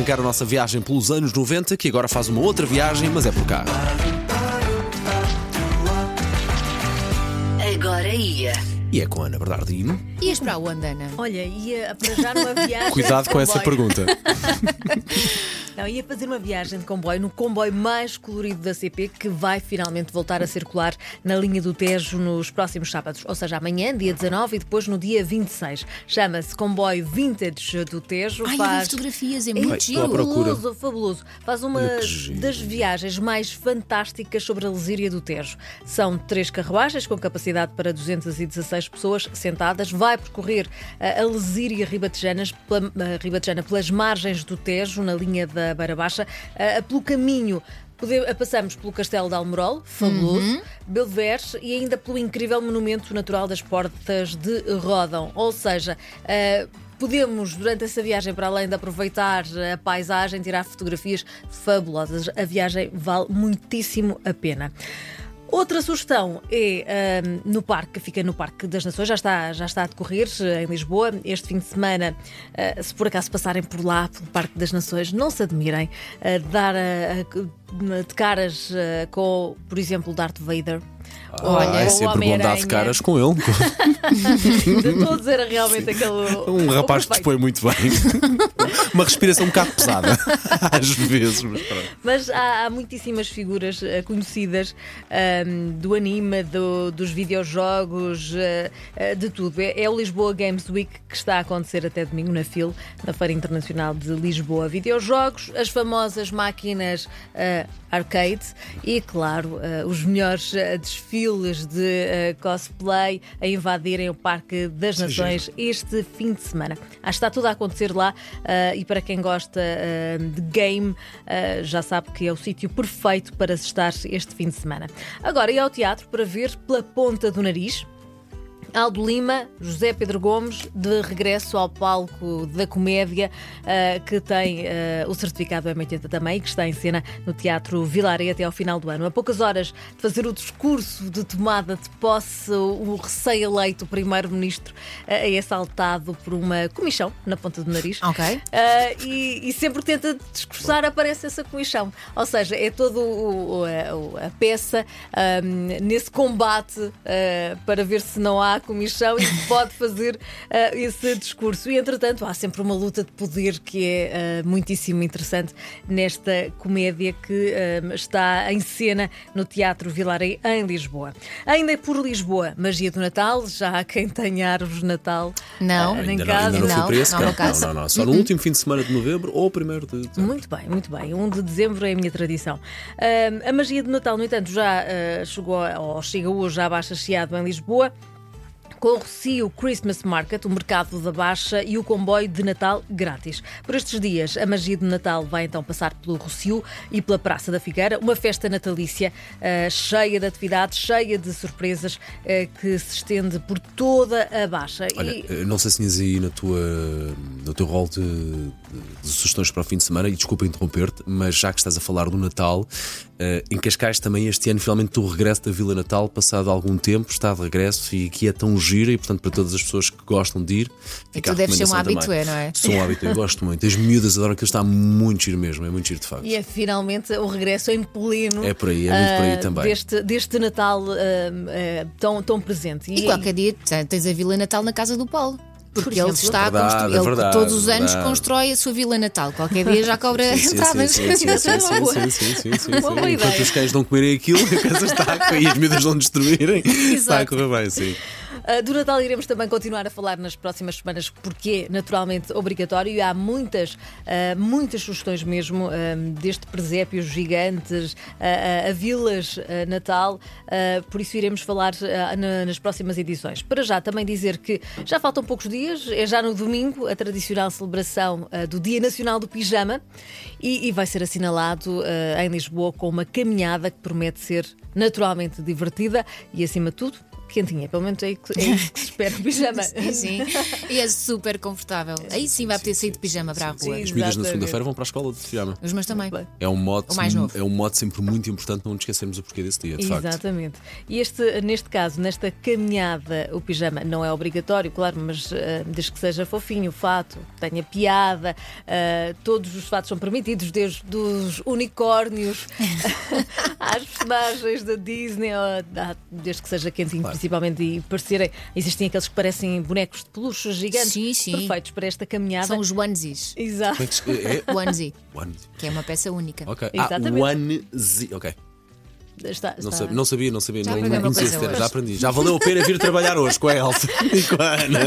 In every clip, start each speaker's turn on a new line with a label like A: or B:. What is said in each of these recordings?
A: arrancar a nossa viagem pelos anos 90, que agora faz uma outra viagem, mas é por cá.
B: Agora ia.
A: E é com a Ana Bernardino.
C: Ias para onde, Ana?
D: Olha, ia para já numa viagem.
A: Cuidado com essa pergunta.
D: Não, ia fazer uma viagem de comboio no comboio mais colorido da CP que vai finalmente voltar a circular na linha do Tejo nos próximos sábados. Ou seja, amanhã, dia 19 e depois no dia 26. Chama-se Comboio Vintage do Tejo.
C: Ai,
D: Faz.
C: fotografias, é muito
A: estou à
C: giro.
A: procura.
D: fabuloso, fabuloso. Faz uma das viagens mais fantásticas sobre a Lesíria do Tejo. São três carruagens com capacidade para 216 pessoas sentadas. Vai percorrer eh, a Lesíria Ribatejana pelas margens do Tejo, na linha da Beira Baixa, eh, pelo caminho. Pode- Passamos pelo Castelo de Almorol, fabuloso,
C: Uhum.
D: Belvedere e ainda pelo incrível monumento natural das Portas de Rodão. Ou seja, eh, podemos, durante essa viagem, para além de aproveitar a paisagem, tirar fotografias fabulosas. A viagem vale muitíssimo a pena. Outra sugestão é ahm, no parque, fica no Parque das Nações, já está, já está a decorrer eh, em Lisboa. Este fim de semana, eh, se por acaso passarem por lá, pelo Parque das Nações, não se admirem de dar a- de caras com, por exemplo, Darth Vader.
A: Olha, é
D: ou
A: sempre bom dar de caras com ele.
D: De todos era realmente aquele.
A: Um rapaz que dispõe muito bem. Uma respiração um bocado pesada, às vezes. Mas.
D: Mas há, há muitíssimas figuras eh, conhecidas ahm, do anime, do- dos videojogos, eh, eh, de tudo. É, é o Lisboa Games Week que está a acontecer até domingo na FIL, na Feira Internacional de Lisboa. Videojogos, as famosas máquinas arcade e, claro, os melhores eh, desfiles de eh, cosplay a invadirem o Parque das Nações este fim de semana. Acho que está tudo a acontecer lá ah, e para quem gosta ah, de game já sabe que é o sítio perfeito para se estar este fim de semana. Agora, e ao teatro para ver pela ponta do nariz. Aldo Lima, José Pedro Gomes, de regresso ao palco da comédia, ah, que tem ah, o certificado M80 também, e que está em cena no Teatro Vilaré até ao final do ano. A poucas horas de fazer o discurso de tomada de posse, o recém-eleito Primeiro-Ministro ah, é assaltado por uma comichão na ponta do nariz.
C: Ok.
D: Ah, e, e sempre tenta discursar aparece essa comichão. Ou seja, é toda a, a peça ah, nesse combate para ver se não há comichão e se pode fazer ah, esse discurso. E entretanto há sempre uma luta de poder que é ah, muitíssimo interessante nesta comédia que ah, está em cena no Teatro Vilaré em Lisboa. Ainda por Lisboa, Magia do Natal, já há quem tenha árvores de Natal
C: Não.
D: em
A: Ainda não,
D: casa.
A: ainda não fui
C: Não,
A: para esse
C: não.
A: Não, não, não. Só no último fim de semana de novembro ou primeiro de. de-
D: Muito bem, muito bem. 1 de dezembro é a minha tradição. A magia de Natal, no entanto, já chegou, ou chega hoje à Baixa Chiado em Lisboa. Com o Rocio Christmas Market, o mercado da Baixa e o comboio de Natal grátis. Por estes dias, a magia de Natal vai então passar pelo Rocio e pela Praça da Figueira, uma festa natalícia ah, cheia de atividades, cheia de surpresas, ah, que se estende por toda a Baixa.
A: Olha,
D: E-
A: eh, não sei se tinhas aí na tua, no teu rol de, de- de sugestões para o fim de semana, e desculpa interromper-te, mas já que estás a falar do Natal, eh, em Cascais também este ano, finalmente, o regresso da Vila Natal, passado algum tempo, está de regresso e que é tão gira, e portanto, para todas as pessoas que gostam de ir, fica
C: tu deves ser um
A: também.
C: habitué, não é?
A: Sou um habitué, gosto muito. As miúdas adoram que está muito giro mesmo, é muito giro de facto.
D: E é finalmente o regresso em pleno.
A: É por aí, é muito por aí
D: ah,
A: também.
D: Deste, deste Natal ah, tão, tão presente.
C: E qualquer dia tens a Vila Natal na casa do Paulo. Porque
D: exemplo,
C: ele está a construir,
A: é
C: ele
A: verdade,
C: todos os anos
A: verdade.
C: constrói a sua vila natal. Qualquer dia já cobra entradas.
A: Sim, sim, sim, Enquanto os cães não comerem aquilo, a casa está e as medidas não destruírem. Exato. Está a correr bem, sim.
D: Ah, do Natal iremos também continuar a falar nas próximas semanas, porque é naturalmente obrigatório e há muitas, ah, muitas sugestões mesmo, ah, desde presépios gigantes a, vilas Natal, por isso iremos falar na- nas próximas edições. Para já, também dizer que já faltam poucos dias, é já no domingo a tradicional celebração do Dia Nacional do Pijama e, e vai ser assinalado em Lisboa com uma caminhada que promete ser naturalmente divertida e, acima de tudo, quentinha. Pelo menos é, que- é isso que se espera o pijama.
C: Sim, sim. E é super confortável. Aí sim vai poder sair de pijama para a rua.
D: Sim.
A: As miúdas na
D: Exatamente.
A: segunda-feira vão para a escola de pijama.
C: Os meus também.
A: É um mote,
C: O mais novo.
A: é um mote sempre muito importante não nos esquecermos o porquê desse dia, de facto.
D: Exatamente. E este, neste caso, nesta caminhada, o pijama não é obrigatório, claro, mas ah, desde que seja fofinho, o fato, tenha piada, ah, todos os fatos são permitidos, desde os unicórnios às personagens da Disney, ah, desde que seja quentinho, principalmente, e parecerem. Existem aqueles que parecem bonecos de peluche gigantes,
C: Sim, sim.
D: perfeitos para esta caminhada.
C: São os onesies.
D: Exato.
A: É que se- é?
C: Onesie,
A: One.
C: que é uma peça única.
A: Ok.
D: Exatamente.
A: Ah, one Z. Ok.
D: Está,
A: Não,
D: está-
A: sabia, não sabia, não sabia.
C: Já
A: não,
C: aprendi
A: não
C: uma
A: conhecia esse termo. Já aprendi. Já valeu a pena vir trabalhar hoje com a Elsa e com a Ana.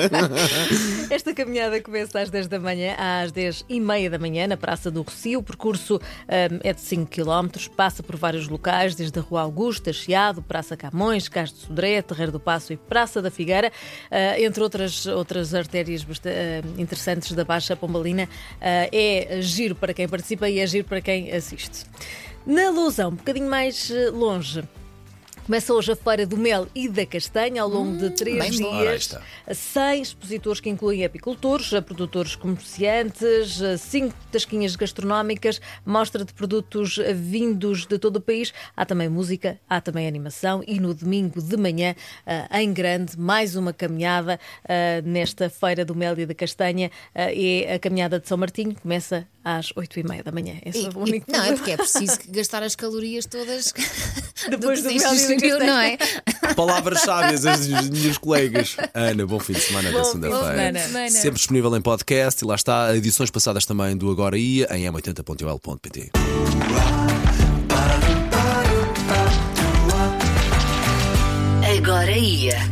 D: Esta caminhada começa às 10 da manhã, às 10 e meia da manhã, na Praça do Rocio. O percurso hum, é de 5 km, passa por vários locais, desde a Rua Augusta, Chiado, Praça Camões, Cais de Sodré, Terreiro do Passo e Praça da Figueira, ah, entre outras, outras artérias ah, interessantes da Baixa Pombalina. Ah, é giro para quem participa e é giro para quem assiste. Na Lousão, um bocadinho mais eh, longe. Começa hoje a Feira do Mel e da Castanha, ao longo de três
A: aí
D: dias. 100 expositores que incluem apicultores, produtores comerciantes, cinco tasquinhas gastronómicas, mostra de produtos vindos de todo o país. Há também música, há também animação e no domingo de manhã, ah, em grande, mais uma caminhada ah, nesta Feira do Mel e da Castanha. Ah, É a caminhada de São Martinho, começa às 8h30 da manhã. Esse
C: E-
D: é o
C: e-
D: único
C: não, é porque é preciso gastar as calorias todas
D: Depois
C: do
D: do mel e
C: não é?
A: Palavras sábias das minhas colegas. Ana, bom fim de semana
D: de
A: segunda-feira. Sempre disponível em podcast e lá está. Edições passadas também do Agora Ia em m80.ol.pt.
B: Agora ia.